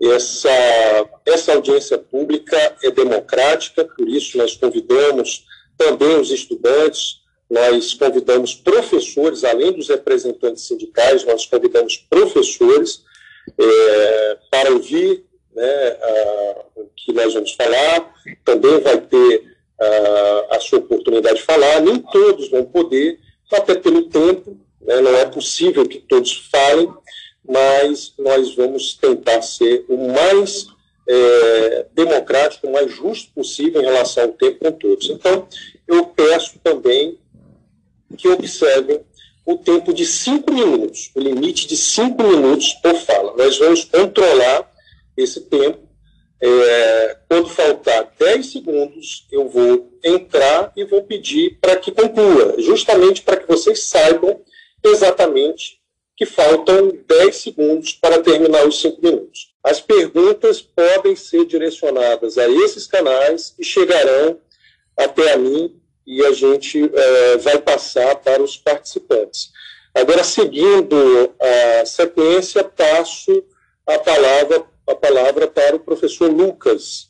Essa, essa audiência pública é democrática, por isso nós convidamos também os estudantes, nós convidamos professores, além dos representantes sindicais, nós convidamos professores é, para ouvir né, a, o que nós vamos falar, também vai ter a, a sua oportunidade de falar, nem todos vão poder, até pelo tempo, né, não é possível que todos falem, mas nós vamos tentar ser o mais é, democrático, o mais justo possível em relação ao tempo com todos. Então, eu peço também que observem o tempo de cinco minutos, o limite de cinco minutos por fala. Nós vamos controlar esse tempo. É, quando faltar 10 segundos, eu vou entrar e vou pedir para que conclua, justamente para que vocês saibam exatamente que faltam 10 segundos para terminar os 5 minutos. As perguntas podem ser direcionadas a esses canais e chegarão até a mim e a gente é, vai passar para os participantes. Agora, seguindo a sequência, passo a palavra, a palavra para o professor Lucas.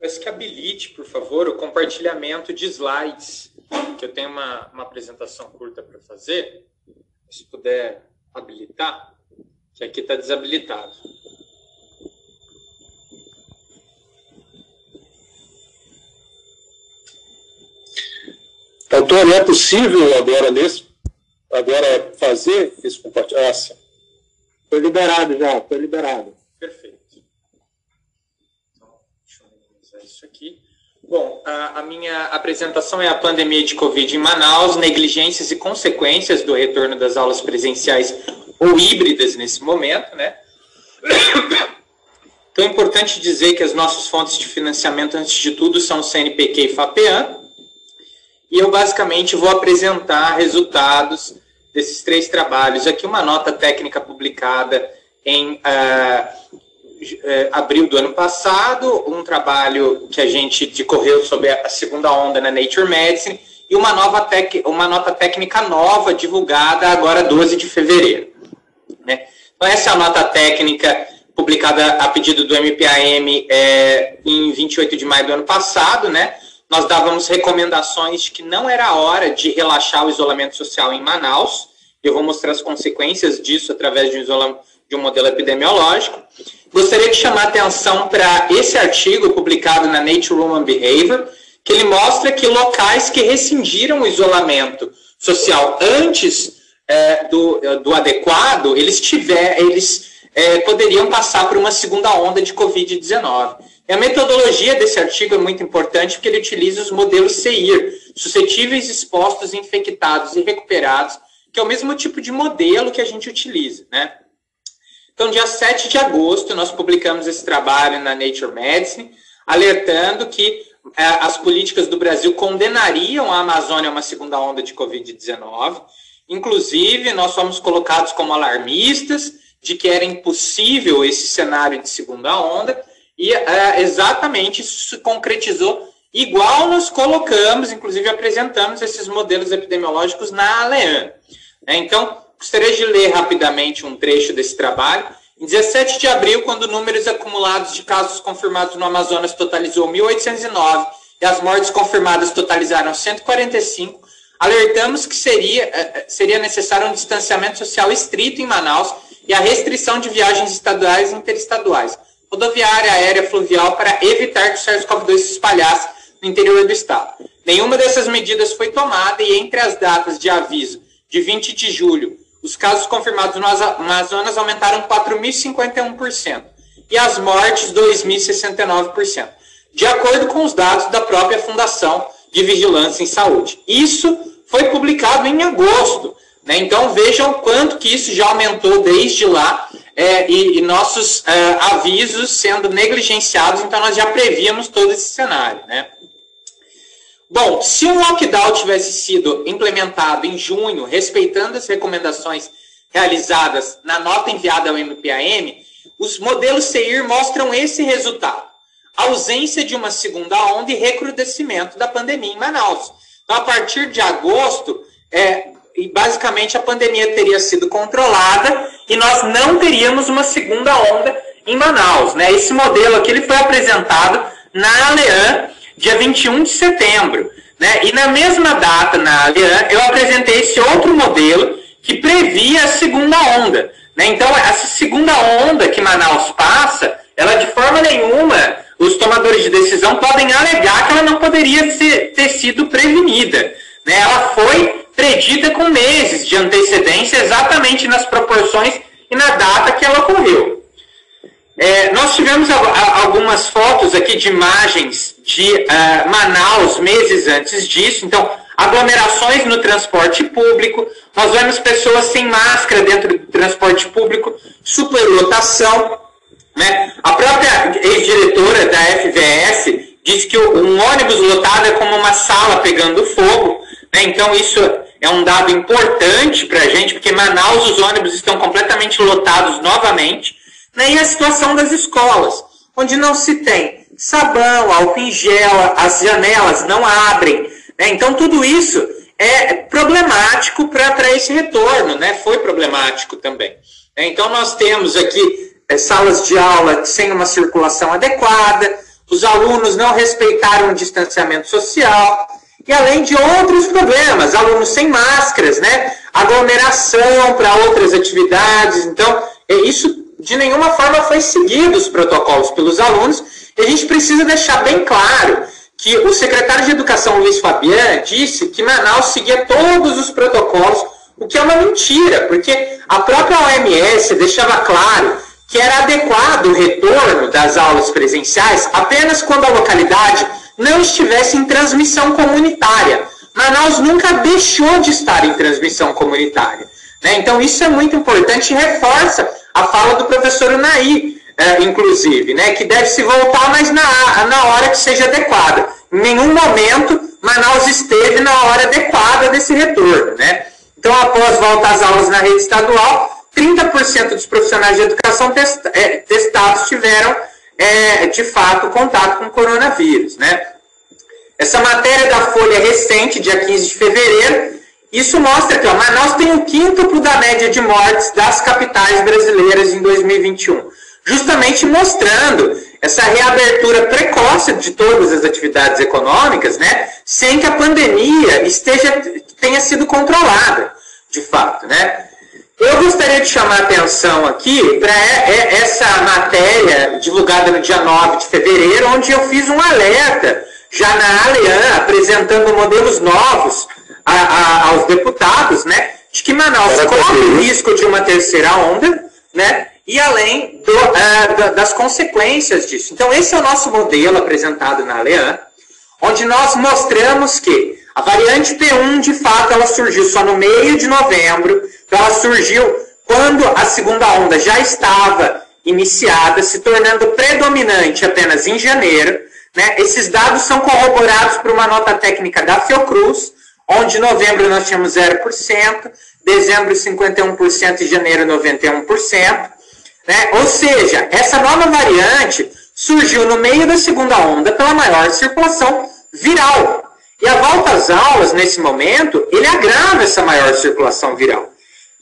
Peço que habilite, por favor, o compartilhamento de slides, que eu tenho uma, uma apresentação curta para fazer. Se puder habilitar, que aqui está desabilitado. Antônio, é possível agora nesse, agora fazer esse compartilhamento? Ah, foi liberado já, foi liberado. Perfeito. Então, deixa eu minimizar isso aqui. Bom, a, a, minha apresentação é a pandemia de Covid em Manaus, negligências e consequências do retorno das aulas presenciais ou híbridas nesse momento, né? Então é importante dizer que as nossas fontes de financiamento, antes de tudo, são o CNPq e FAPEAN, e eu basicamente vou apresentar resultados desses três trabalhos. Aqui uma nota técnica publicada em uh, abril do ano passado, um trabalho que a gente decorreu sobre a segunda onda na Nature Medicine e uma, nova tec, uma nota técnica nova divulgada agora 12 de fevereiro. Né? Então essa é a nota técnica publicada a pedido do MPAM é, em 28 de maio do ano passado, né? nós dávamos recomendações que não era hora de relaxar o isolamento social em Manaus. Eu vou mostrar as consequências disso através de um, de um modelo epidemiológico. Gostaria de chamar atenção para esse artigo publicado na Nature Human Behavior, que ele mostra que locais que rescindiram o isolamento social antes é, do, do adequado, eles, tiver, eles é, poderiam passar por uma segunda onda de Covid-19. E a metodologia desse artigo é muito importante porque ele utiliza os modelos CEIR, suscetíveis, expostos, infectados e recuperados, que é o mesmo tipo de modelo que a gente utiliza, né? Então, dia 7 de agosto, nós publicamos esse trabalho na Nature Medicine, alertando que é, as políticas do Brasil condenariam a Amazônia a uma segunda onda de Covid-19. Inclusive, nós fomos colocados como alarmistas de que era impossível esse cenário de segunda onda, e é, exatamente isso se concretizou igual nós colocamos, inclusive apresentamos esses modelos epidemiológicos na ALEAN. Né? Então, gostaria de ler rapidamente um trecho desse trabalho. Em 17 de abril, quando números acumulados de casos confirmados no Amazonas totalizou 1.809 e as mortes confirmadas totalizaram 145, alertamos que seria, é, é, seria necessário um distanciamento social estrito em Manaus e a restrição de viagens estaduais e interestaduais rodoviária, aérea, fluvial para evitar que o SARS-CoV-2 se espalhasse no interior do estado. Nenhuma dessas medidas foi tomada e entre as datas de aviso de 20 de julho, os casos confirmados no Amazonas aumentaram 4.051% e as mortes 2.069%, de acordo com os dados da própria Fundação de Vigilância em Saúde. Isso foi publicado em agosto. Né? Então vejam quanto que isso já aumentou desde lá é, e, e, nossos é, avisos sendo negligenciados, então nós já prevíamos todo esse cenário. Né? Bom, se o lockdown tivesse sido implementado em junho, respeitando as recomendações realizadas na nota enviada ao MPAM, os modelos CEIR mostram esse resultado. Ausência de uma segunda onda e recrudescimento da pandemia em Manaus. Então, a partir de agosto, é, basicamente a pandemia teria sido controlada e nós não teríamos uma segunda onda em Manaus. Né? Esse modelo aqui ele foi apresentado na Alean, dia 21 de setembro. Né? E na mesma data, na Alean, eu apresentei esse outro modelo que previa a segunda onda. Né? Então, essa segunda onda que Manaus passa, ela de forma nenhuma, os tomadores de decisão podem alegar que ela não poderia ser, ter sido prevenida. Né? Ela foi predita com meses de antecedência, exatamente nas proporções e na data que ela ocorreu. É, nós tivemos algumas fotos aqui de imagens de uh, Manaus meses antes disso. Então, aglomerações no transporte público, nós vemos pessoas sem máscara dentro do transporte público, superlotação. Né? A própria ex-diretora da FVS disse que um ônibus lotado é como uma sala pegando fogo. Né? Então, isso é um dado importante para a gente, porque em Manaus os ônibus estão completamente lotados novamente. Né? E a situação das escolas, onde não se tem sabão, álcool em gel, as janelas não abrem, né? Então, tudo isso é problemático para esse retorno, né? foi problemático também. Né? Então, nós temos aqui é, salas de aula sem uma circulação adequada, os alunos não respeitaram o distanciamento social, e além de outros problemas, alunos sem máscaras, né? aglomeração para outras atividades. Então, é, isso de nenhuma forma foi seguido os protocolos pelos alunos, e a gente precisa deixar bem claro que o secretário de Educação, Luiz Fabian, disse que Manaus seguia todos os protocolos, o que é uma mentira, porque a própria OMS deixava claro que era adequado o retorno das aulas presenciais apenas quando a localidade não estivesse em transmissão comunitária. Manaus nunca deixou de estar em transmissão comunitária. Né? Então, isso é muito importante e reforça a fala do professor Unai, é, inclusive, né, que deve se voltar, mas na, na hora que seja adequada. Em nenhum momento Manaus esteve na hora adequada desse retorno. Né? Então, após volta às aulas na rede estadual, 30% dos profissionais de educação é, testados tiveram, é, de fato, contato com o coronavírus. Né? Essa matéria da Folha recente, dia 15 de fevereiro, isso mostra que ó, Manaus tem o quíntuplo da média de mortes das capitais brasileiras em 2021 justamente mostrando essa reabertura precoce de todas as atividades econômicas, né, sem que a pandemia esteja tenha sido controlada, de fato, né? Eu gostaria de chamar a atenção aqui para essa matéria divulgada no dia 9 de fevereiro, onde eu fiz um alerta já na Alean, apresentando modelos novos a, a, aos deputados, né, de que Manaus corre o risco de uma terceira onda, né, e além do, uh, das consequências disso. Então, esse é o nosso modelo apresentado na Alean, onde nós mostramos que a variante P1, de fato, ela surgiu só no meio de novembro, então ela surgiu quando a segunda onda já estava iniciada, se tornando predominante apenas em janeiro. Né? Esses dados são corroborados por uma nota técnica da Fiocruz, onde em novembro nós tínhamos 0%, dezembro 51% e janeiro 91%. Né? Ou seja, essa nova variante surgiu no meio da segunda onda pela maior circulação viral. E a volta às aulas, nesse momento, ele agrava essa maior circulação viral.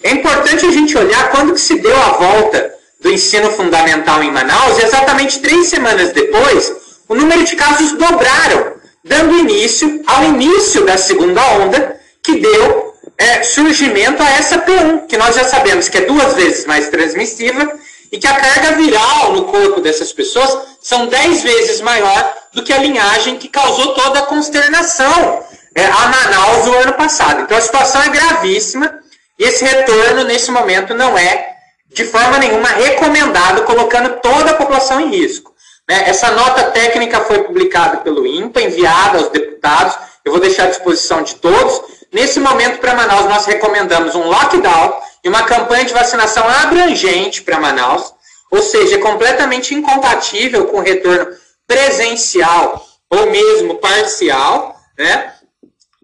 É importante a gente olhar quando que se deu a volta do ensino fundamental em Manaus, e exatamente três semanas depois, o número de casos dobraram, dando início ao início da segunda onda, que deu é, surgimento a essa P1, que nós já sabemos que é duas vezes mais transmissiva e que a carga viral no corpo dessas pessoas são 10 vezes maior do que a linhagem que causou toda a consternação é, a Manaus no ano passado. Então a situação é gravíssima e esse retorno, nesse momento, não é de forma nenhuma recomendado, colocando toda a população em risco. Né? Essa nota técnica foi publicada pelo INPA, enviada aos deputados, eu vou deixar à disposição de todos. Nesse momento, para Manaus, nós recomendamos um lockdown e uma campanha de vacinação abrangente para Manaus, ou seja, completamente incompatível com o retorno presencial ou mesmo parcial, né?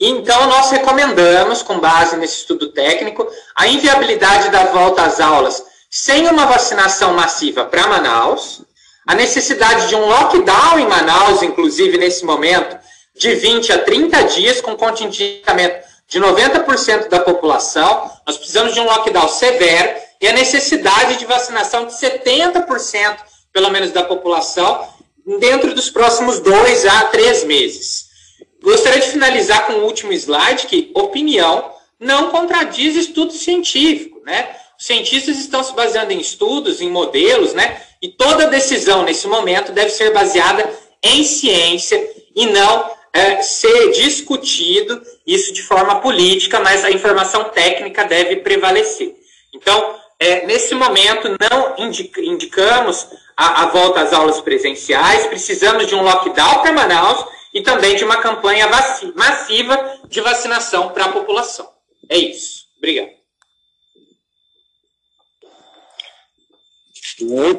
Então, nós recomendamos, com base nesse estudo técnico, a inviabilidade da volta às aulas sem uma vacinação massiva para Manaus, a necessidade de um lockdown em Manaus, inclusive nesse momento, de 20 a 30 dias, com contingenciamento de 90% da população, nós precisamos de um lockdown severo e a necessidade de vacinação de 70%, pelo menos, da população dentro dos próximos dois a três meses. Gostaria de finalizar com o último slide, que opinião não contradiz estudo científico, né? Cientistas estão se baseando em estudos, em modelos, né? E toda decisão nesse momento deve ser baseada em ciência e não é, ser discutido isso de forma política, mas a informação técnica deve prevalecer. Então, é, nesse momento, não indica, indicamos a, a, volta às aulas presenciais, precisamos de um lockdown para Manaus e também de uma campanha massiva de vacinação para a população. É isso. Obrigado. what